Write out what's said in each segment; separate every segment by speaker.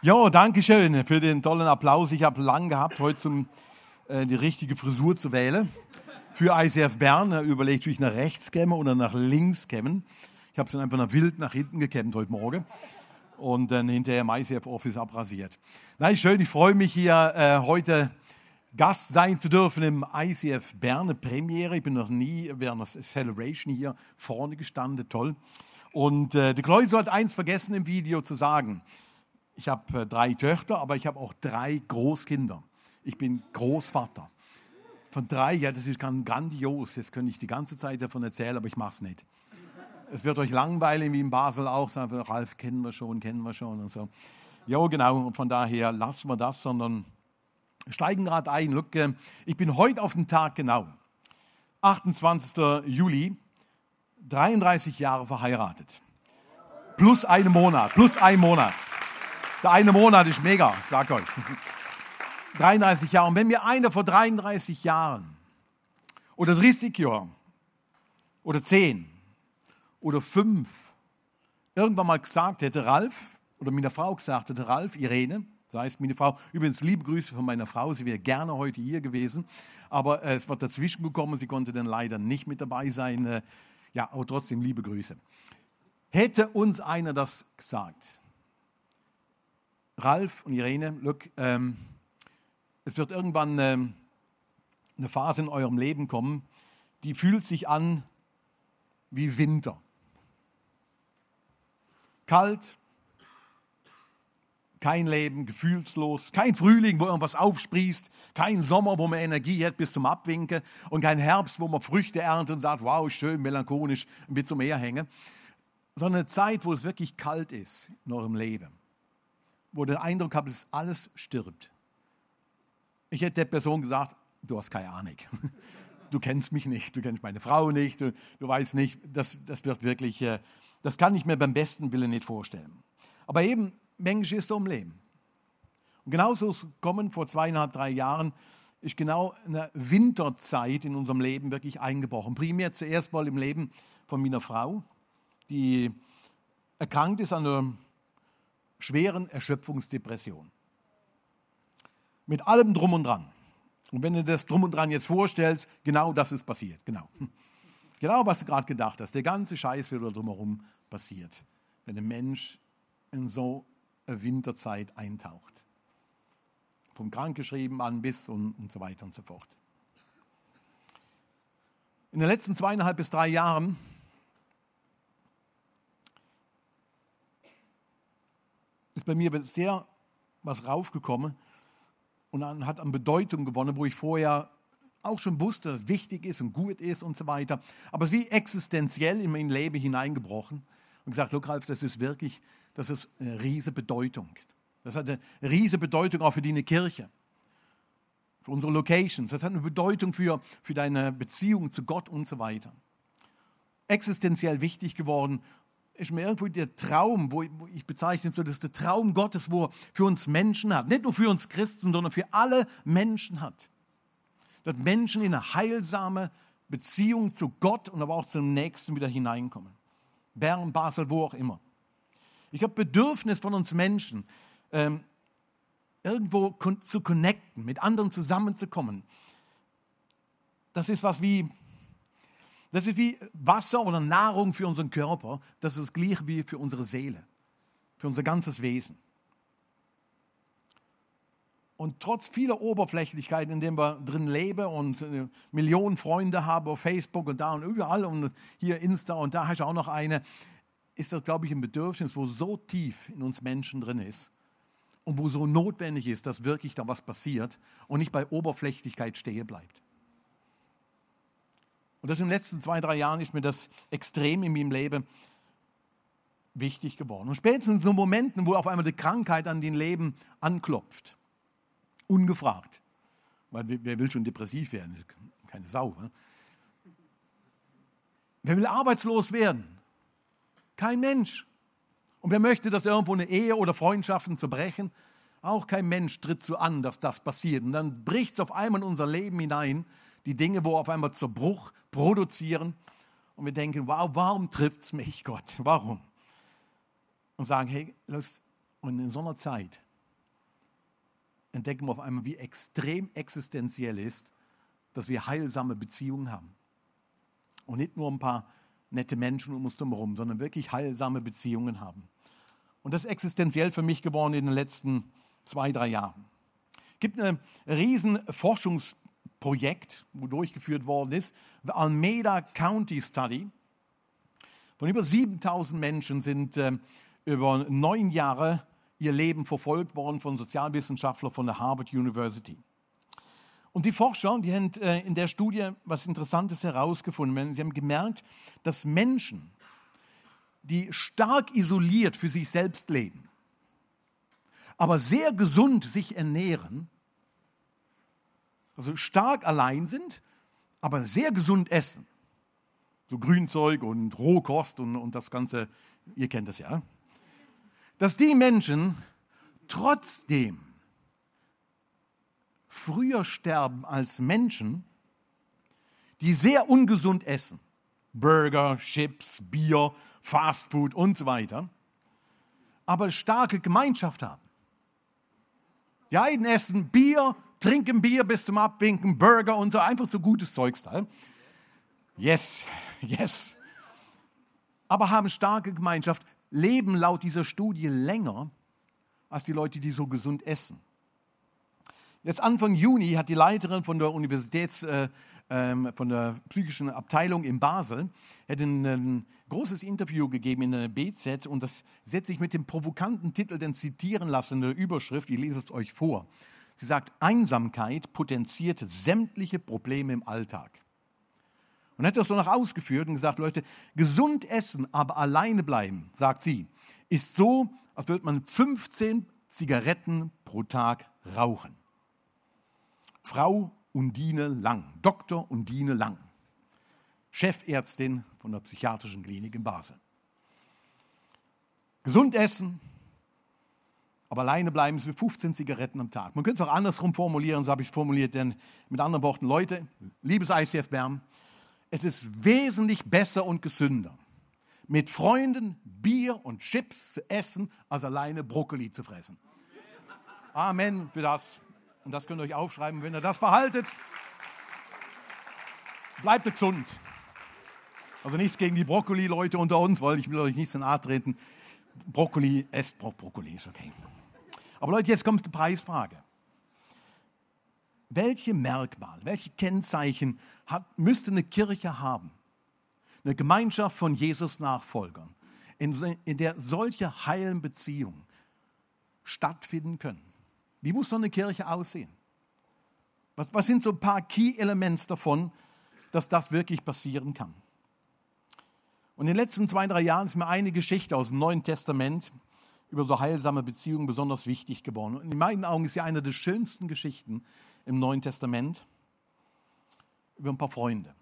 Speaker 1: Jo, danke schön für den tollen Applaus. Ich habe lang gehabt, heute zum, äh, die richtige Frisur zu wählen. Für ICF Bern äh, überlegt, wie ich nach rechts kämme oder nach links kämmen. Ich habe es dann einfach nach wild nach hinten gekämmt heute Morgen und dann hinterher im ICF Office abrasiert. Nein, schön, ich freue mich hier äh, heute Gast sein zu dürfen im ICF Bern, Premiere. Ich bin noch nie während der Celebration hier vorne gestanden, toll. Und äh, der Kleuser hat eins vergessen im Video zu sagen. Ich habe äh, drei Töchter, aber ich habe auch drei Großkinder. Ich bin Großvater. Von drei, ja, das ist grandios. Das könnte ich die ganze Zeit davon erzählen, aber ich mache es nicht. Es wird euch langweilen, wie in Basel auch. Sagen, Ralf kennen wir schon, kennen wir schon und so. Ja, genau. Und von daher lassen wir das, sondern steigen gerade ein. Look, äh, ich bin heute auf den Tag genau. 28. Juli 33 Jahre verheiratet. Plus einen Monat, plus ein Monat. Der eine Monat ist mega, ich sag euch. 33 Jahre. Und wenn mir einer vor 33 Jahren oder 30 Jahren oder 10 oder 5 irgendwann mal gesagt hätte, Ralf, oder meine Frau gesagt hätte, Ralf, Irene, das heißt, meine Frau, übrigens liebe Grüße von meiner Frau, sie wäre gerne heute hier gewesen, aber äh, es wird dazwischen gekommen, sie konnte dann leider nicht mit dabei sein. Äh, ja, aber trotzdem liebe Grüße. Hätte uns einer das gesagt, Ralf und Irene, look, ähm, es wird irgendwann ähm, eine Phase in eurem Leben kommen, die fühlt sich an wie Winter. Kalt, kein Leben, gefühlslos, kein Frühling, wo irgendwas aufsprießt, kein Sommer, wo man Energie hat bis zum Abwinken und kein Herbst, wo man Früchte erntet und sagt, wow, schön, melancholisch, ein bisschen zum Meer hängen, sondern eine Zeit, wo es wirklich kalt ist in eurem Leben, wo der Eindruck habt, dass alles stirbt. Ich hätte der Person gesagt, du hast keine Ahnung. Du kennst mich nicht, du kennst meine Frau nicht, du, du weißt nicht, das, das wird wirklich, äh, das kann ich mir beim besten Willen nicht vorstellen. Aber eben, Mensch ist um Leben. Und genauso kommen vor zweieinhalb, drei Jahren ist genau eine Winterzeit in unserem Leben wirklich eingebrochen. Primär zuerst mal im Leben von meiner Frau, die erkrankt ist an einer schweren Erschöpfungsdepression. Mit allem drum und dran. Und wenn du das drum und dran jetzt vorstellst, genau das ist passiert. Genau. Genau, was du gerade gedacht hast. Der ganze Scheiß wird drumherum passiert. Wenn ein Mensch in so Winterzeit eintaucht. Vom Krankgeschrieben an bis und, und so weiter und so fort. In den letzten zweieinhalb bis drei Jahren ist bei mir sehr was raufgekommen und hat an Bedeutung gewonnen, wo ich vorher auch schon wusste, dass es wichtig ist und gut ist und so weiter. Aber es ist wie existenziell in mein Leben hineingebrochen und gesagt, look Ralf, das ist wirklich das ist eine riesige Bedeutung. Das hat eine riesige Bedeutung auch für deine Kirche, für unsere Locations. Das hat eine Bedeutung für, für deine Beziehung zu Gott und so weiter. Existenziell wichtig geworden ist mir irgendwo der Traum, wo ich bezeichne so, das der Traum Gottes, wo er für uns Menschen hat. Nicht nur für uns Christen, sondern für alle Menschen hat. Dass Menschen in eine heilsame Beziehung zu Gott und aber auch zum Nächsten wieder hineinkommen. Bern, Basel, wo auch immer. Ich habe Bedürfnis von uns Menschen, ähm, irgendwo zu connecten, mit anderen zusammenzukommen. Das ist was wie, das ist wie Wasser oder Nahrung für unseren Körper. Das ist das gleiche wie für unsere Seele, für unser ganzes Wesen. Und trotz vieler Oberflächlichkeit, in denen wir drin leben und äh, Millionen Freunde haben auf Facebook und da und überall und hier Insta und da hast du auch noch eine, ist das, glaube ich, ein Bedürfnis, wo so tief in uns Menschen drin ist und wo so notwendig ist, dass wirklich da was passiert und nicht bei Oberflächlichkeit stehen bleibt. Und das in den letzten zwei, drei Jahren ist mir das extrem in meinem Leben wichtig geworden. Und spätestens in so Momenten, wo auf einmal die Krankheit an den Leben anklopft, ungefragt, weil wer will schon depressiv werden? Keine Sau. Ne? Wer will arbeitslos werden? Kein Mensch. Und wer möchte, dass irgendwo eine Ehe oder Freundschaften zerbrechen? Auch kein Mensch tritt so an, dass das passiert. Und dann bricht es auf einmal in unser Leben hinein, die Dinge, wo auf einmal Zerbruch produzieren. Und wir denken, wow, warum trifft es mich, Gott? Warum? Und sagen, hey, los, und in so einer Zeit entdecken wir auf einmal, wie extrem existenziell ist, dass wir heilsame Beziehungen haben. Und nicht nur ein paar nette Menschen um uns herum, sondern wirklich heilsame Beziehungen haben. Und das ist existenziell für mich geworden in den letzten zwei, drei Jahren. Es gibt ein riesen Forschungsprojekt, wo durchgeführt worden ist, the Almeida County Study. Von über 7000 Menschen sind äh, über neun Jahre ihr Leben verfolgt worden von Sozialwissenschaftlern von der Harvard University. Und die Forscher, die haben äh, in der Studie was Interessantes herausgefunden. Sie haben gemerkt, dass Menschen, die stark isoliert für sich selbst leben, aber sehr gesund sich ernähren, also stark allein sind, aber sehr gesund essen. So Grünzeug und Rohkost und, und das Ganze, ihr kennt das ja. Dass die Menschen trotzdem früher sterben als Menschen, die sehr ungesund essen. Burger, Chips, Bier, Fastfood und so weiter. Aber starke Gemeinschaft haben. Die einen essen Bier, trinken Bier bis zum Abwinken, Burger und so, einfach so gutes Zeugs da. Yes, yes. Aber haben starke Gemeinschaft, leben laut dieser Studie länger als die Leute, die so gesund essen. Jetzt Anfang Juni hat die Leiterin von der Universitäts, äh, ähm, von der psychischen Abteilung in Basel hat ein, ein, großes Interview gegeben in der BZ und das setzt sich mit dem provokanten Titel den zitieren lassen, der Überschrift, ich lese es euch vor. Sie sagt, Einsamkeit potenziert sämtliche Probleme im Alltag. Und hat das so noch ausgeführt und gesagt, Leute, gesund essen, aber alleine bleiben, sagt sie, ist so, als würde man 15 Zigaretten pro Tag rauchen. Frau Undine Lang, Dr. Undine Lang, Chefärztin von der psychiatrischen Klinik in Basel. Gesund essen, aber alleine bleiben Sie 15 Zigaretten am Tag. Man könnte es auch andersrum formulieren, so habe ich es formuliert, denn mit anderen Worten, Leute, liebes ICF Bern, es ist wesentlich besser und gesünder, mit Freunden Bier und Chips zu essen, als alleine Brokkoli zu fressen. Amen für das. Und das könnt ihr euch aufschreiben, wenn ihr das behaltet. Bleibt gesund. Also nichts gegen die Brokkoli-Leute unter uns, weil ich will euch nicht so nahe treten. Brokkoli, esst Brokkoli, ist okay. Aber Leute, jetzt kommt die Preisfrage. Welche Merkmale, welche Kennzeichen hat, müsste eine Kirche haben? Eine Gemeinschaft von Jesus-Nachfolgern, in, in der solche heilen Beziehungen stattfinden können. Wie muss so eine Kirche aussehen? Was, was sind so ein paar Key-Elements davon, dass das wirklich passieren kann? Und in den letzten zwei, drei Jahren ist mir eine Geschichte aus dem Neuen Testament über so heilsame Beziehungen besonders wichtig geworden. Und in meinen Augen ist sie eine der schönsten Geschichten im Neuen Testament über ein paar Freunde.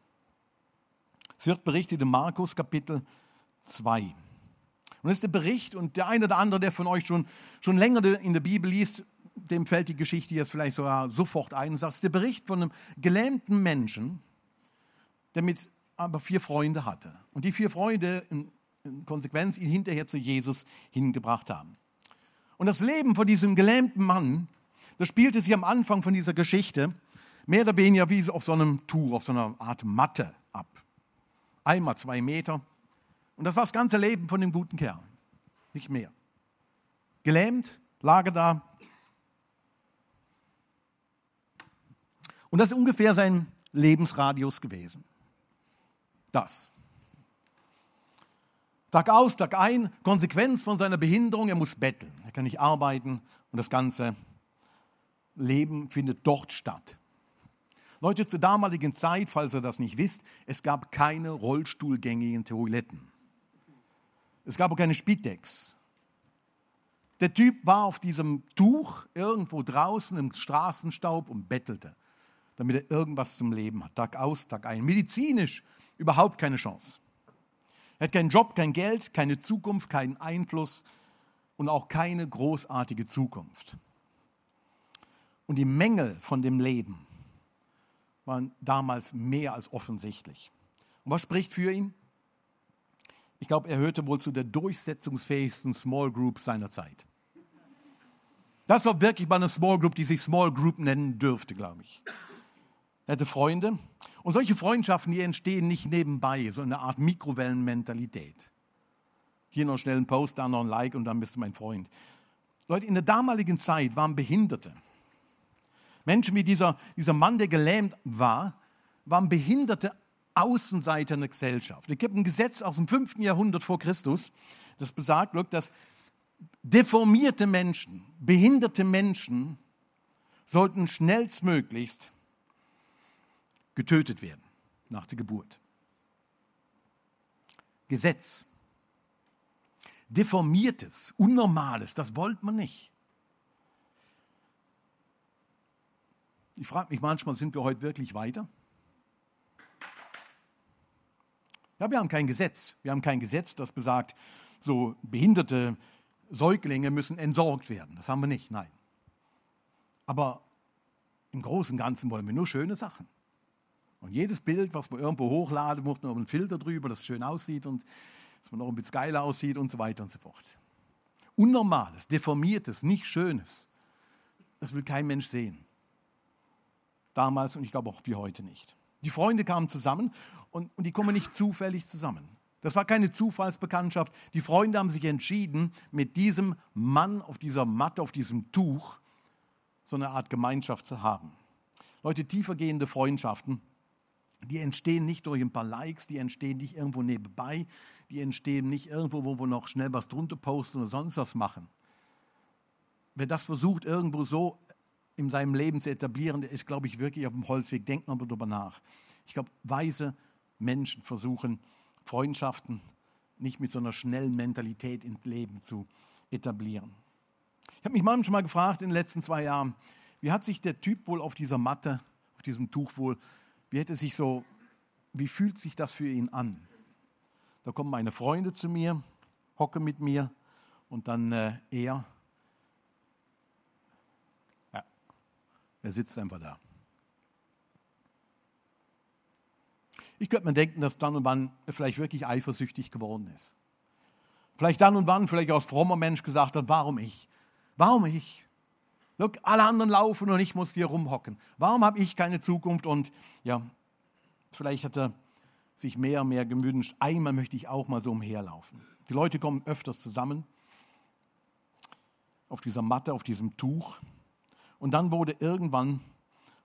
Speaker 1: Es wird berichtet in Markus Kapitel 2. Und das ist der Bericht, und der eine oder andere, der von euch schon, schon länger in der Bibel liest, dem fällt die Geschichte jetzt vielleicht sogar sofort ein und sagt, der Bericht von einem gelähmten Menschen, der mit aber vier Freunde hatte. Und die vier Freunde in Konsequenz ihn hinterher zu Jesus hingebracht haben. Und das Leben von diesem gelähmten Mann, das spielte sich am Anfang von dieser Geschichte mehr oder weniger wie auf so einem Tuch, auf so einer Art Matte ab. Einmal zwei Meter. Und das war das ganze Leben von dem guten Kerl. Nicht mehr. Gelähmt, lag er da, Und das ist ungefähr sein Lebensradius gewesen. Das. Tag aus, Tag ein, Konsequenz von seiner Behinderung, er muss betteln. Er kann nicht arbeiten und das ganze Leben findet dort statt. Leute, zur damaligen Zeit, falls ihr das nicht wisst, es gab keine rollstuhlgängigen Toiletten. Es gab auch keine Spitex. Der Typ war auf diesem Tuch irgendwo draußen im Straßenstaub und bettelte damit er irgendwas zum Leben hat. Tag aus, Tag ein. Medizinisch überhaupt keine Chance. Er hat keinen Job, kein Geld, keine Zukunft, keinen Einfluss und auch keine großartige Zukunft. Und die Mängel von dem Leben waren damals mehr als offensichtlich. Und was spricht für ihn? Ich glaube, er hörte wohl zu der durchsetzungsfähigsten Small Group seiner Zeit. Das war wirklich mal eine Small Group, die sich Small Group nennen dürfte, glaube ich. Er hatte Freunde. Und solche Freundschaften, die entstehen nicht nebenbei, so eine Art Mikrowellenmentalität. Hier noch schnell ein Post, da noch ein Like und dann bist du mein Freund. Leute, in der damaligen Zeit waren Behinderte. Menschen wie dieser, dieser Mann, der gelähmt war, waren Behinderte Außenseiter in der Gesellschaft. Es gibt ein Gesetz aus dem 5. Jahrhundert vor Christus, das besagt, dass deformierte Menschen, behinderte Menschen sollten schnellstmöglichst getötet werden nach der Geburt. Gesetz. Deformiertes, Unnormales, das wollte man nicht. Ich frage mich manchmal, sind wir heute wirklich weiter? Ja, wir haben kein Gesetz. Wir haben kein Gesetz, das besagt, so behinderte Säuglinge müssen entsorgt werden. Das haben wir nicht, nein. Aber im Großen und Ganzen wollen wir nur schöne Sachen. Und jedes Bild, was wir irgendwo hochladen, muss noch einen Filter drüber, dass es schön aussieht und dass man noch ein bisschen geil aussieht und so weiter und so fort. Unnormales, deformiertes, nicht schönes, das will kein Mensch sehen. Damals und ich glaube auch wie heute nicht. Die Freunde kamen zusammen und, und die kommen nicht zufällig zusammen. Das war keine Zufallsbekanntschaft. Die Freunde haben sich entschieden, mit diesem Mann auf dieser Matte, auf diesem Tuch, so eine Art Gemeinschaft zu haben. Leute, tiefergehende Freundschaften, die entstehen nicht durch ein paar Likes, die entstehen nicht irgendwo nebenbei, die entstehen nicht irgendwo, wo wir noch schnell was drunter posten oder sonst was machen. Wer das versucht, irgendwo so in seinem Leben zu etablieren, der ist, glaube ich, wirklich auf dem Holzweg. Denkt mal darüber nach. Ich glaube, weise Menschen versuchen, Freundschaften nicht mit so einer schnellen Mentalität im Leben zu etablieren. Ich habe mich manchmal gefragt in den letzten zwei Jahren, wie hat sich der Typ wohl auf dieser Matte, auf diesem Tuch wohl, wie hätte sich so, wie fühlt sich das für ihn an? Da kommen meine Freunde zu mir, hocke mit mir und dann äh, er Er sitzt einfach da. Ich könnte mir denken, dass dann und wann er vielleicht wirklich eifersüchtig geworden ist. Vielleicht dann und wann, vielleicht aus frommer Mensch gesagt hat, warum ich? Warum ich? Look, alle anderen laufen und ich muss hier rumhocken. Warum habe ich keine Zukunft? Und ja, vielleicht hat er sich mehr und mehr gewünscht, einmal möchte ich auch mal so umherlaufen. Die Leute kommen öfters zusammen auf dieser Matte, auf diesem Tuch. Und dann wurde irgendwann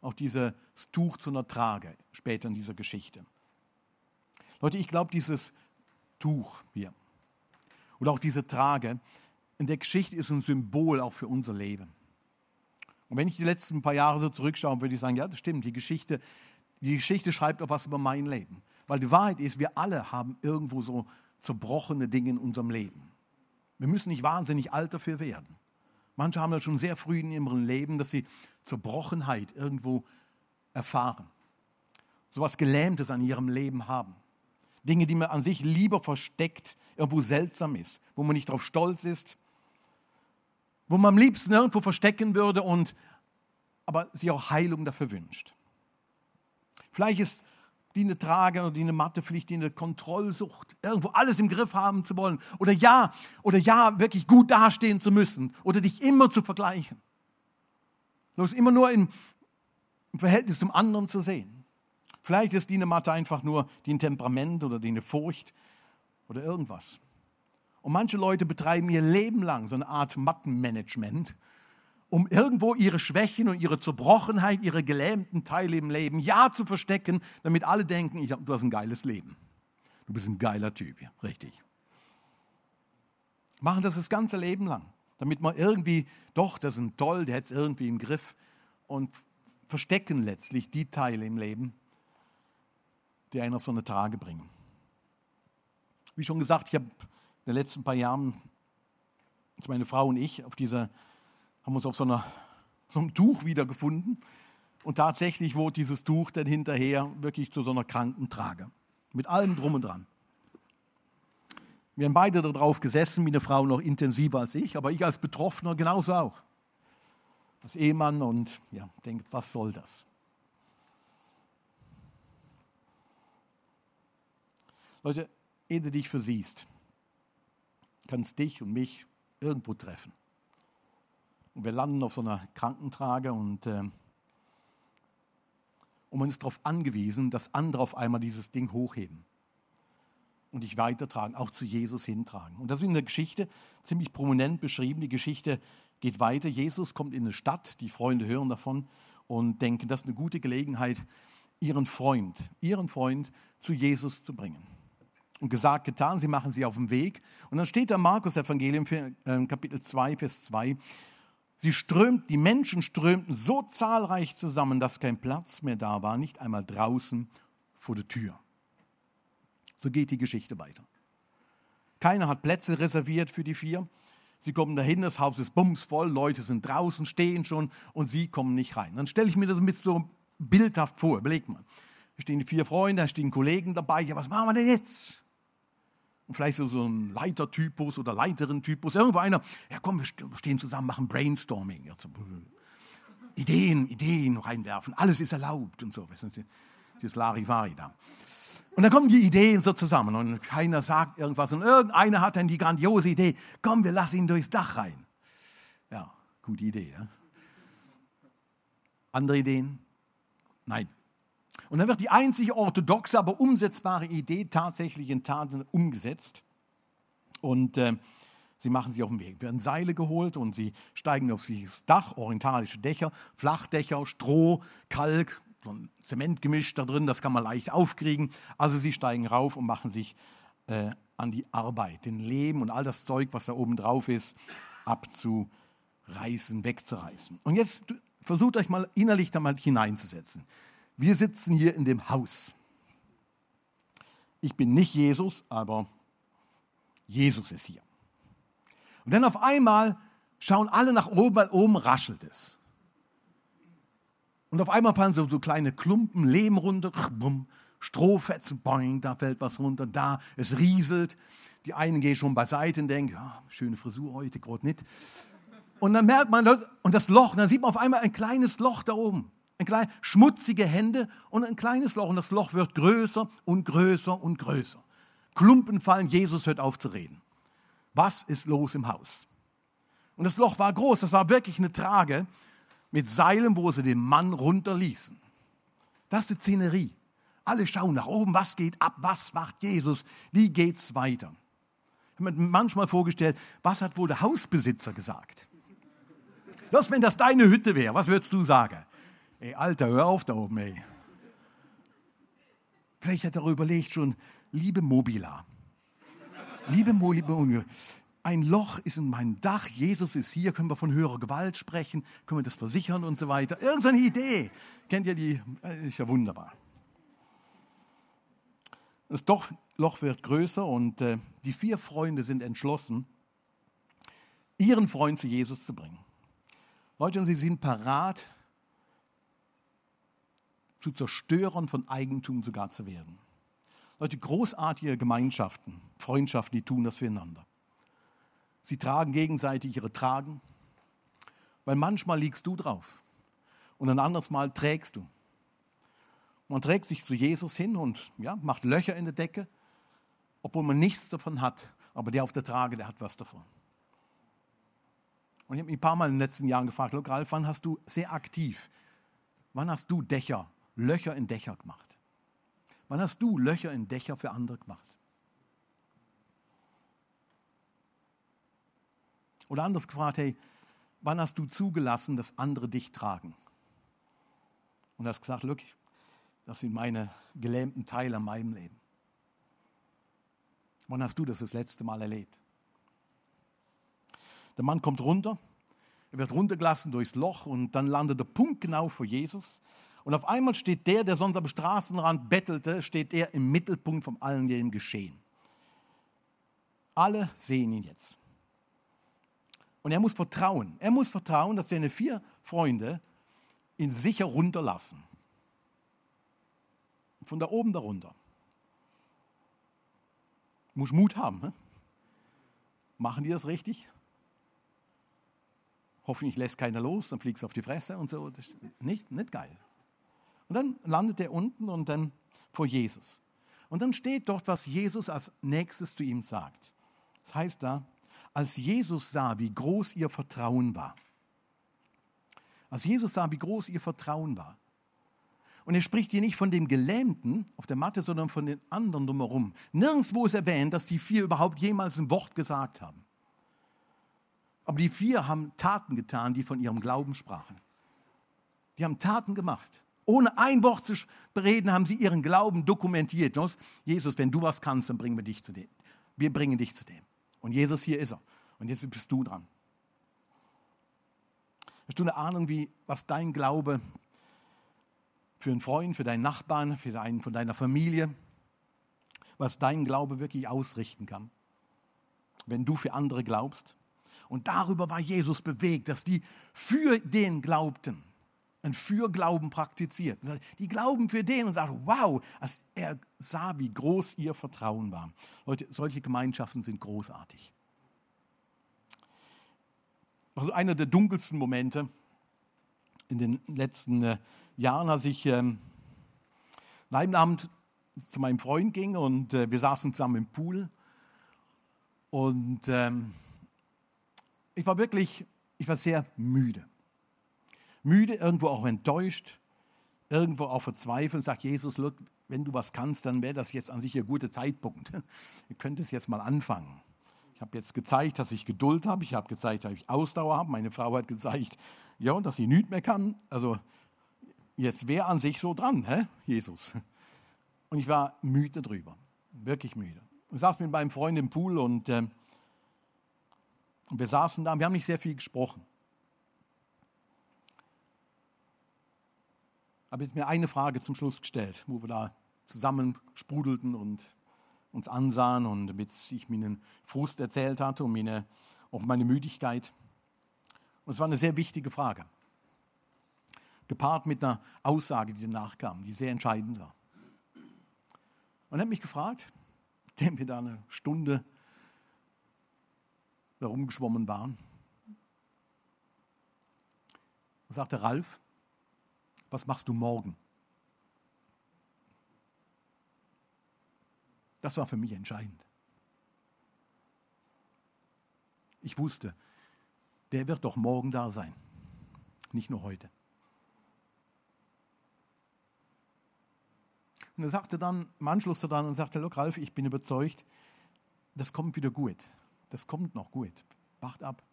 Speaker 1: auch dieses Tuch zu einer Trage, später in dieser Geschichte. Leute, ich glaube, dieses Tuch hier oder auch diese Trage in der Geschichte ist ein Symbol auch für unser Leben. Und wenn ich die letzten paar Jahre so zurückschaue, würde ich sagen, ja, das stimmt, die Geschichte, die Geschichte schreibt auch was über mein Leben. Weil die Wahrheit ist, wir alle haben irgendwo so zerbrochene Dinge in unserem Leben. Wir müssen nicht wahnsinnig alt dafür werden. Manche haben das schon sehr früh in ihrem Leben, dass sie Zerbrochenheit irgendwo erfahren. So etwas Gelähmtes an ihrem Leben haben. Dinge, die man an sich lieber versteckt, irgendwo seltsam ist, wo man nicht darauf stolz ist, wo man am liebsten irgendwo verstecken würde und aber sich auch Heilung dafür wünscht. Vielleicht ist die eine Trage oder die eine Mathepflicht, die eine Kontrollsucht, irgendwo alles im Griff haben zu wollen. Oder ja, oder ja, wirklich gut dastehen zu müssen. Oder dich immer zu vergleichen. Bloß immer nur im, im Verhältnis zum anderen zu sehen. Vielleicht ist die eine Mathe einfach nur die ein Temperament oder die eine Furcht oder irgendwas. Und manche Leute betreiben ihr Leben lang so eine Art Mattenmanagement um irgendwo ihre Schwächen und ihre Zerbrochenheit, ihre gelähmten Teile im Leben ja zu verstecken, damit alle denken, ich, du hast ein geiles Leben. Du bist ein geiler Typ, ja, richtig. Machen das das ganze Leben lang, damit man irgendwie, doch, das ist ein toll, der hat es irgendwie im Griff und verstecken letztlich die Teile im Leben, die einen auf so eine Trage bringen. Wie schon gesagt, ich habe in den letzten paar Jahren, meine Frau und ich, auf dieser haben uns auf so, einer, so einem Tuch wiedergefunden. Und tatsächlich wurde dieses Tuch dann hinterher wirklich zu so einer Krankentrage. Mit allem drum und dran. Wir haben beide darauf gesessen, wie eine Frau noch intensiver als ich, aber ich als Betroffener genauso auch. Als Ehemann und ja, denkt, was soll das? Leute, ehe du dich versiehst, kannst dich und mich irgendwo treffen. Und wir landen auf so einer Krankentrage und, äh, und man ist darauf angewiesen, dass andere auf einmal dieses Ding hochheben und dich weitertragen, auch zu Jesus hintragen. Und das ist in der Geschichte ziemlich prominent beschrieben. Die Geschichte geht weiter. Jesus kommt in eine Stadt, die Freunde hören davon und denken, das ist eine gute Gelegenheit, ihren Freund, ihren Freund zu Jesus zu bringen. Und gesagt, getan, sie machen sie auf den Weg. Und dann steht da Markus Evangelium, äh, Kapitel 2, Vers 2. Sie strömt, die Menschen strömten so zahlreich zusammen, dass kein Platz mehr da war, nicht einmal draußen vor der Tür. So geht die Geschichte weiter. Keiner hat Plätze reserviert für die vier. Sie kommen dahin, das Haus ist bumsvoll, Leute sind draußen, stehen schon und sie kommen nicht rein. Dann stelle ich mir das mit so bildhaft vor. Überlegt mal. Da stehen die vier Freunde, da stehen Kollegen dabei. Ja, was machen wir denn jetzt? Und vielleicht so, so ein Leitertypus oder Leiterin-Typus. Irgendwo einer, ja komm, wir stehen zusammen, machen Brainstorming. Ja, Ideen, Ideen reinwerfen. Alles ist erlaubt und so. Dieses Larifari da. Und dann kommen die Ideen so zusammen und keiner sagt irgendwas und irgendeiner hat dann die grandiose Idee, komm, wir lassen ihn durchs Dach rein. Ja, gute Idee. Ja? Andere Ideen? Nein. Und dann wird die einzige orthodoxe, aber umsetzbare Idee tatsächlich in Taten umgesetzt. Und äh, sie machen sich auf den Weg, werden Seile geholt und sie steigen auf das Dach, orientalische Dächer, Flachdächer, Stroh, Kalk, so ein Zementgemisch da drin, das kann man leicht aufkriegen. Also sie steigen rauf und machen sich äh, an die Arbeit, den Leben und all das Zeug, was da oben drauf ist, abzureißen, wegzureißen. Und jetzt versucht euch mal innerlich da mal hineinzusetzen. Wir sitzen hier in dem Haus. Ich bin nicht Jesus, aber Jesus ist hier. Und dann auf einmal schauen alle nach oben, weil oben raschelt es. Und auf einmal fallen so, so kleine Klumpen Lehm runter, Strohfetzen, boing, da fällt was runter, da, es rieselt. Die einen gehen schon beiseite und denken, ja, schöne Frisur heute, gerade nicht. Und dann merkt man, und das Loch, dann sieht man auf einmal ein kleines Loch da oben. Ein klein, schmutzige Hände und ein kleines Loch. Und das Loch wird größer und größer und größer. Klumpen fallen, Jesus hört auf zu reden. Was ist los im Haus? Und das Loch war groß, das war wirklich eine Trage mit Seilen, wo sie den Mann runterließen. Das ist die Szenerie. Alle schauen nach oben, was geht ab, was macht Jesus, wie geht's weiter. Ich habe mir manchmal vorgestellt, was hat wohl der Hausbesitzer gesagt? Was, wenn das deine Hütte wäre, was würdest du sagen? Ey, Alter, hör auf da oben, ey. Vielleicht hat er überlegt schon, liebe Mobila, liebe Mobila, ein Loch ist in meinem Dach, Jesus ist hier, können wir von höherer Gewalt sprechen, können wir das versichern und so weiter. Irgendeine Idee. Kennt ihr die? Äh, ist ja wunderbar. Das Loch wird größer und äh, die vier Freunde sind entschlossen, ihren Freund zu Jesus zu bringen. Leute, und sie sind parat, zu Zerstörern von Eigentum sogar zu werden. Leute, großartige Gemeinschaften, Freundschaften, die tun das füreinander. Sie tragen gegenseitig ihre Tragen, weil manchmal liegst du drauf und ein anderes Mal trägst du. Man trägt sich zu Jesus hin und ja, macht Löcher in der Decke, obwohl man nichts davon hat, aber der auf der Trage, der hat was davon. Und ich habe mich ein paar Mal in den letzten Jahren gefragt, Ralf, wann hast du sehr aktiv, wann hast du Dächer, Löcher in Dächer gemacht? Wann hast du Löcher in Dächer für andere gemacht? Oder anders gefragt, hey, wann hast du zugelassen, dass andere dich tragen? Und hat gesagt, look, das sind meine gelähmten Teile in meinem Leben. Wann hast du das das letzte Mal erlebt? Der Mann kommt runter, er wird runtergelassen durchs Loch und dann landet er punktgenau vor Jesus. Und auf einmal steht der, der sonst am Straßenrand bettelte, steht er im Mittelpunkt von allen dem Geschehen. Alle sehen ihn jetzt. Und er muss vertrauen. Er muss vertrauen, dass seine vier Freunde ihn sicher runterlassen. Von da oben darunter. Muss Mut haben. Ne? Machen die das richtig? Hoffentlich lässt keiner los, dann fliegst du auf die Fresse und so. Das ist nicht, nicht geil. Und dann landet er unten und dann vor Jesus. Und dann steht dort, was Jesus als nächstes zu ihm sagt. Das heißt da, als Jesus sah, wie groß ihr Vertrauen war, Als Jesus sah, wie groß ihr Vertrauen war. Und er spricht hier nicht von dem Gelähmten auf der Matte, sondern von den anderen drumherum. Nirgendwo ist erwähnt, dass die vier überhaupt jemals ein Wort gesagt haben. Aber die vier haben Taten getan, die von ihrem Glauben sprachen. Die haben Taten gemacht. Ohne ein Wort zu reden, haben sie ihren Glauben dokumentiert. Jesus, wenn du was kannst, dann bringen wir dich zu dem. Wir bringen dich zu dem. Und Jesus, hier ist er. Und jetzt bist du dran. Hast du eine Ahnung, wie, was dein Glaube für einen Freund, für deinen Nachbarn, für einen von deiner Familie, was dein Glaube wirklich ausrichten kann, wenn du für andere glaubst? Und darüber war Jesus bewegt, dass die für den glaubten ein Fürglauben praktiziert. Die glauben für den und sagen, wow, als er sah, wie groß ihr Vertrauen war. Leute, solche Gemeinschaften sind großartig. Also einer der dunkelsten Momente in den letzten äh, Jahren, als ich ähm, Abend zu meinem Freund ging und äh, wir saßen zusammen im Pool und ähm, ich war wirklich, ich war sehr müde müde, irgendwo auch enttäuscht, irgendwo auch verzweifelt, sagt Jesus, look, wenn du was kannst, dann wäre das jetzt an sich ein guter Zeitpunkt. Ihr könnt es jetzt mal anfangen. Ich habe jetzt gezeigt, dass ich Geduld habe. Ich habe gezeigt, dass ich Ausdauer habe. Meine Frau hat gezeigt, ja, dass sie nichts mehr kann. Also jetzt wäre an sich so dran, hä? Jesus. Und ich war müde drüber, wirklich müde. Ich saß mit meinem Freund im Pool und, äh, und wir saßen da. Wir haben nicht sehr viel gesprochen. Habe jetzt mir eine Frage zum Schluss gestellt, wo wir da zusammen sprudelten und uns ansahen und damit ich mir einen Frust erzählt hatte und meine, auch meine Müdigkeit. Und es war eine sehr wichtige Frage. Gepaart mit einer Aussage, die danach kam, die sehr entscheidend war. Und er hat mich gefragt, nachdem wir da eine Stunde herumgeschwommen waren, und sagte Ralf, was machst du morgen? Das war für mich entscheidend. Ich wusste, der wird doch morgen da sein, nicht nur heute. Und er sagte dann, im Anschluss daran und sagte, Look, Ralf, ich bin überzeugt, das kommt wieder gut. Das kommt noch gut. Wacht ab.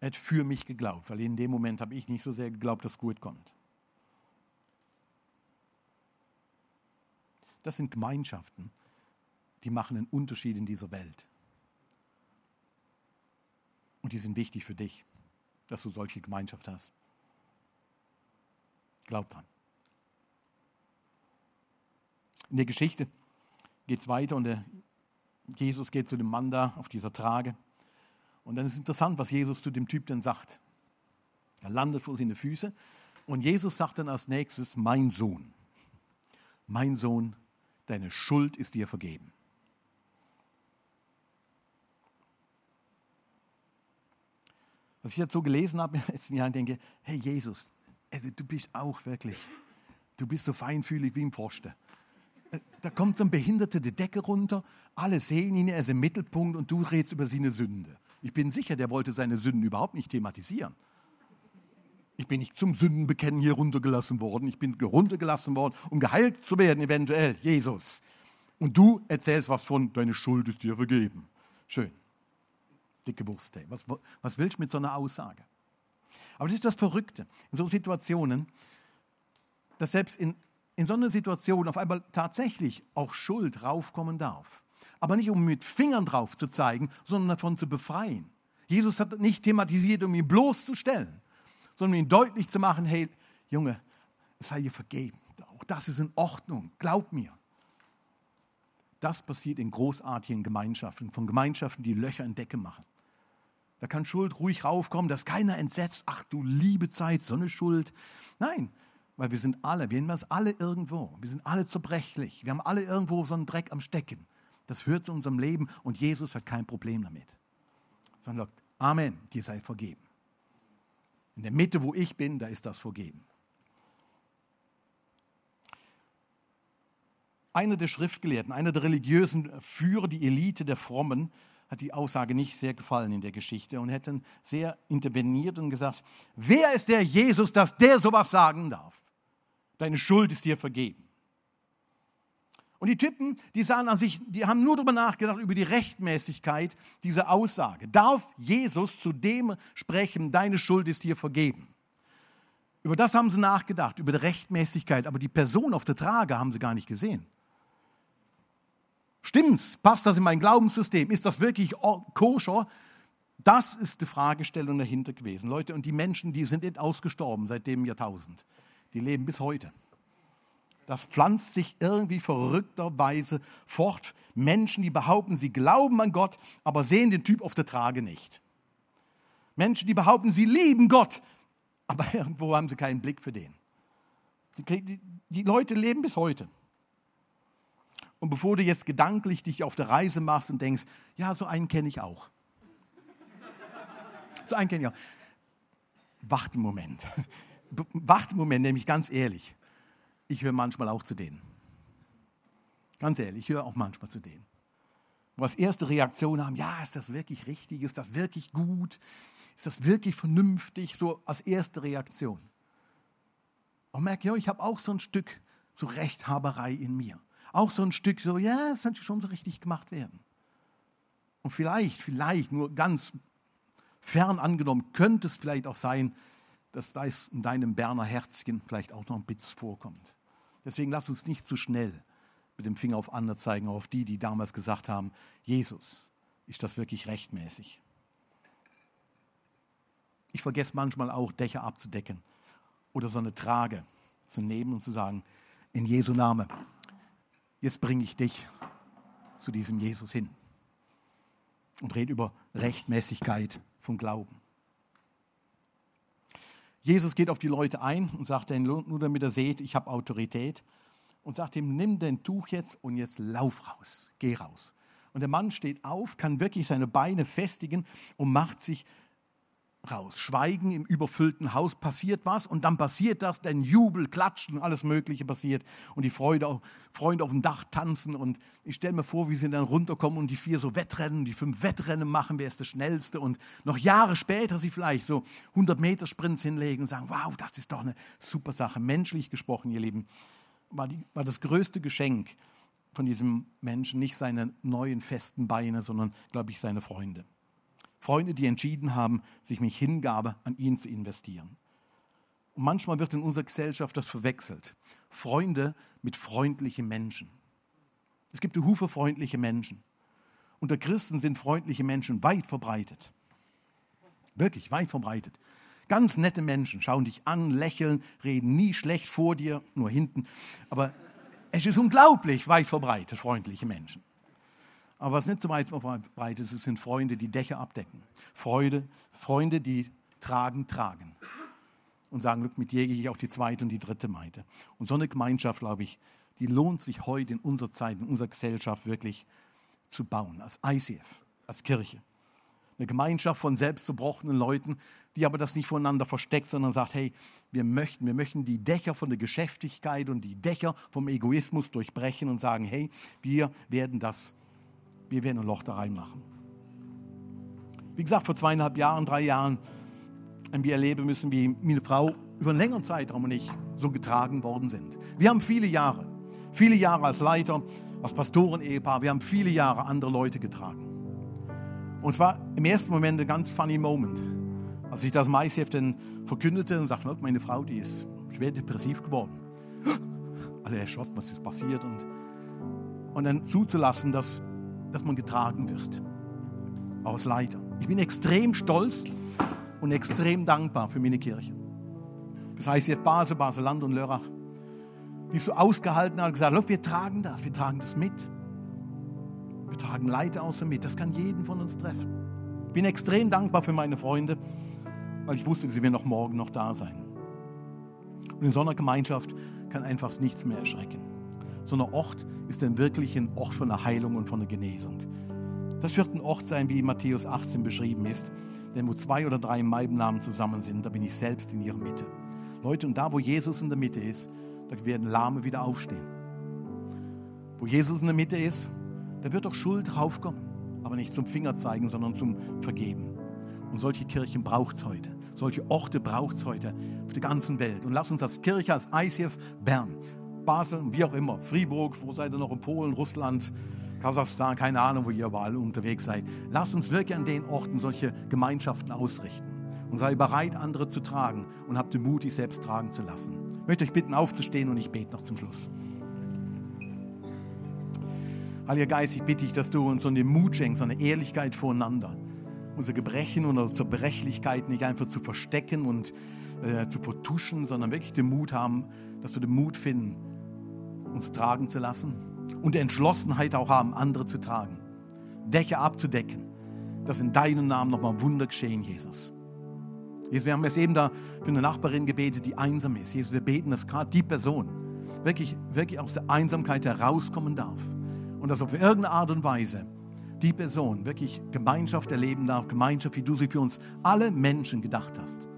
Speaker 1: Er hat für mich geglaubt, weil in dem Moment habe ich nicht so sehr geglaubt, dass gut kommt. Das sind Gemeinschaften, die machen einen Unterschied in dieser Welt. Und die sind wichtig für dich, dass du solche Gemeinschaft hast. Glaub dran. In der Geschichte geht es weiter und Jesus geht zu dem Mann da auf dieser Trage. Und dann ist interessant, was Jesus zu dem Typ dann sagt. Er landet vor seine Füße und Jesus sagt dann als nächstes, mein Sohn, mein Sohn, deine Schuld ist dir vergeben. Was ich jetzt so gelesen habe in den letzten Jahren, denke, hey Jesus, du bist auch wirklich, du bist so feinfühlig wie ein Pfosten. Da kommt so ein Behinderter die Decke runter, alle sehen ihn, er ist im Mittelpunkt und du redest über seine Sünde. Ich bin sicher, der wollte seine Sünden überhaupt nicht thematisieren. Ich bin nicht zum Sündenbekennen hier runtergelassen worden. Ich bin runtergelassen worden, um geheilt zu werden, eventuell. Jesus. Und du erzählst was von, deine Schuld ist dir vergeben. Schön. Dicke Wurst. Ey. Was, was willst du mit so einer Aussage? Aber das ist das Verrückte. In so Situationen, dass selbst in, in so einer Situation auf einmal tatsächlich auch Schuld raufkommen darf aber nicht um mit Fingern drauf zu zeigen, sondern davon zu befreien. Jesus hat nicht thematisiert, um ihn bloßzustellen, sondern um ihn deutlich zu machen, hey, Junge, es sei dir vergeben. Auch das ist in Ordnung. Glaub mir. Das passiert in großartigen Gemeinschaften, von Gemeinschaften, die Löcher in Decke machen. Da kann Schuld ruhig raufkommen, dass keiner entsetzt, ach du liebe Zeit, so eine Schuld. Nein, weil wir sind alle, wir haben das alle irgendwo. Wir sind alle zerbrechlich. Wir haben alle irgendwo so einen Dreck am Stecken. Das hört zu unserem Leben und Jesus hat kein Problem damit. Sondern sagt, Amen, dir sei vergeben. In der Mitte, wo ich bin, da ist das vergeben. Einer der Schriftgelehrten, einer der religiösen Führer, die Elite der Frommen, hat die Aussage nicht sehr gefallen in der Geschichte und hätten sehr interveniert und gesagt, wer ist der Jesus, dass der sowas sagen darf? Deine Schuld ist dir vergeben. Und die Typen, die sahen an sich, die haben nur darüber nachgedacht, über die Rechtmäßigkeit dieser Aussage. Darf Jesus zu dem sprechen, deine Schuld ist dir vergeben? Über das haben sie nachgedacht, über die Rechtmäßigkeit, aber die Person auf der Trage haben sie gar nicht gesehen. Stimmt's? Passt das in mein Glaubenssystem? Ist das wirklich koscher? Das ist die Fragestellung dahinter gewesen. Leute, und die Menschen, die sind nicht ausgestorben seit dem Jahrtausend. Die leben bis heute. Das pflanzt sich irgendwie verrückterweise fort. Menschen, die behaupten, sie glauben an Gott, aber sehen den Typ auf der Trage nicht. Menschen, die behaupten, sie lieben Gott, aber irgendwo haben sie keinen Blick für den. Die, Leute leben bis heute. Und bevor du jetzt gedanklich dich auf der Reise machst und denkst, ja, so einen kenne ich auch. So einen kenne ich auch. Wacht einen Moment. Wacht einen Moment, nämlich ganz ehrlich. Ich höre manchmal auch zu denen. Ganz ehrlich, ich höre auch manchmal zu denen. Wo als erste Reaktion haben, ja, ist das wirklich richtig? Ist das wirklich gut? Ist das wirklich vernünftig? So als erste Reaktion. Und merke, ja, ich habe auch so ein Stück so Rechthaberei in mir auch so ein Stück so, ja, das könnte schon so richtig gemacht werden. Und vielleicht, vielleicht, nur ganz fern angenommen, könnte es vielleicht auch sein, dass da in deinem Berner Herzchen vielleicht auch noch ein Bitz vorkommt. Deswegen lass uns nicht zu schnell mit dem Finger auf andere zeigen, auf die, die damals gesagt haben, Jesus, ist das wirklich rechtmäßig? Ich vergesse manchmal auch, Dächer abzudecken oder so eine Trage zu nehmen und zu sagen, in Jesu Name, jetzt bringe ich dich zu diesem Jesus hin und rede über Rechtmäßigkeit von Glauben. Jesus geht auf die Leute ein und sagt ihnen, nur damit er seht, ich habe Autorität. Und sagt ihm, nimm dein Tuch jetzt und jetzt lauf raus, geh raus. Und der Mann steht auf, kann wirklich seine Beine festigen und macht sich raus. Schweigen im überfüllten Haus, passiert was? Und dann passiert das, denn Jubel, Klatschen, alles Mögliche passiert. Und die Freude, Freunde auf dem Dach tanzen. Und ich stelle mir vor, wie sie dann runterkommen und die vier so Wettrennen, die fünf Wettrennen machen, wer ist der Schnellste? Und noch Jahre später sie vielleicht so 100 Meter Sprints hinlegen und sagen, wow, das ist doch eine super Sache. Menschlich gesprochen, ihr Lieben, war, die, war das größte Geschenk von diesem Menschen nicht seine neuen festen Beine, sondern, glaube ich, seine Freunde. Freunde, die entschieden haben, sich mit Hingabe an ihn zu investieren. Und manchmal wird in unserer Gesellschaft das verwechselt. Freunde mit freundlichen Menschen. Es gibt Hufe freundliche Menschen. Unter Christen sind freundliche Menschen weit verbreitet. Wirklich weit verbreitet. Ganz nette Menschen schauen dich an, lächeln, reden nie schlecht vor dir, nur hinten. Aber es ist unglaublich weit verbreitet, freundliche Menschen. Aber was nicht so weit verbreitet ist, sind Freunde, die Dächer abdecken. Freude, Freunde, die tragen, tragen. Und sagen, mit dir gehe ich auch die zweite und die dritte Meite. Und so eine Gemeinschaft, glaube ich, die lohnt sich heute in unserer Zeit, in unserer Gesellschaft wirklich zu bauen. Als ICF, als Kirche. Eine Gemeinschaft von selbstzerbrochenen Leuten, die aber das nicht voneinander versteckt, sondern sagt, hey, wir möchten, wir möchten die Dächer von der Geschäftigkeit und die Dächer vom Egoismus durchbrechen und sagen, hey, wir werden das wir werden ein Loch da reinmachen. Wie gesagt, vor zweieinhalb Jahren, drei Jahren haben wir erleben müssen, wie meine Frau über einen längeren Zeitraum und ich so getragen worden sind. Wir haben viele Jahre, viele Jahre als Leiter, als Pastoren-Ehepaar, wir haben viele Jahre andere Leute getragen. Und es war im ersten Moment ein ganz funny Moment, als ich das im dann verkündete und sagte, meine Frau, die ist schwer depressiv geworden. Alle erschossen, was ist passiert? Und, und dann zuzulassen, dass dass man getragen wird. Aus Leiter. Ich bin extrem stolz und extrem dankbar für meine Kirche. Das heißt jetzt Basel, Baseland und Lörrach. Die so ausgehalten haben und gesagt, wir tragen das, wir tragen das mit. Wir tragen Leiter außer mit. Das kann jeden von uns treffen. Ich bin extrem dankbar für meine Freunde, weil ich wusste, sie werden noch morgen noch da sein. Und in so einer Gemeinschaft kann einfach nichts mehr erschrecken sondern Ort ist ein wirklich ein Ort von der Heilung und von der Genesung. Das wird ein Ort sein, wie Matthäus 18 beschrieben ist. Denn wo zwei oder drei in meinem Namen zusammen sind, da bin ich selbst in ihrer Mitte. Leute, und da, wo Jesus in der Mitte ist, da werden Lahme wieder aufstehen. Wo Jesus in der Mitte ist, da wird auch Schuld raufkommen. aber nicht zum Finger zeigen, sondern zum Vergeben. Und solche Kirchen braucht es heute. Solche Orte braucht es heute auf der ganzen Welt. Und lass uns als Kirche, als ICF Bern, Basel, wie auch immer, Fribourg, wo seid ihr noch in Polen, Russland, Kasachstan, keine Ahnung, wo ihr überall unterwegs seid. Lass uns wirklich an den Orten solche Gemeinschaften ausrichten. Und sei bereit, andere zu tragen und habt den Mut, dich selbst tragen zu lassen. Ich möchte euch bitten, aufzustehen und ich bete noch zum Schluss. Heiliger Geist, ich bitte dich, dass du uns so eine Mut schenkst, so eine Ehrlichkeit voreinander. Unsere Gebrechen und unsere Berechlichkeit nicht einfach zu verstecken und äh, zu vertuschen, sondern wirklich den Mut haben, dass wir den Mut finden, uns tragen zu lassen und die Entschlossenheit auch haben, andere zu tragen. Dächer abzudecken, dass in deinem Namen nochmal Wunder geschehen, Jesus. Jesus, wir haben jetzt eben da für eine Nachbarin gebetet, die einsam ist. Jesus, wir beten, dass gerade die Person wirklich, wirklich aus der Einsamkeit herauskommen darf und dass auf irgendeine Art und Weise die Person wirklich Gemeinschaft erleben darf, Gemeinschaft, wie du sie für uns alle Menschen gedacht hast.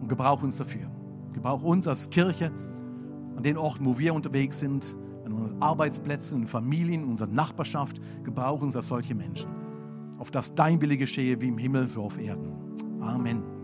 Speaker 1: Und gebrauch uns dafür. Gebrauch uns als Kirche an den Orten, wo wir unterwegs sind, an unseren Arbeitsplätzen, in Familien, in unserer Nachbarschaft. Gebrauch uns als solche Menschen. Auf dass dein Wille geschehe wie im Himmel, so auf Erden. Amen.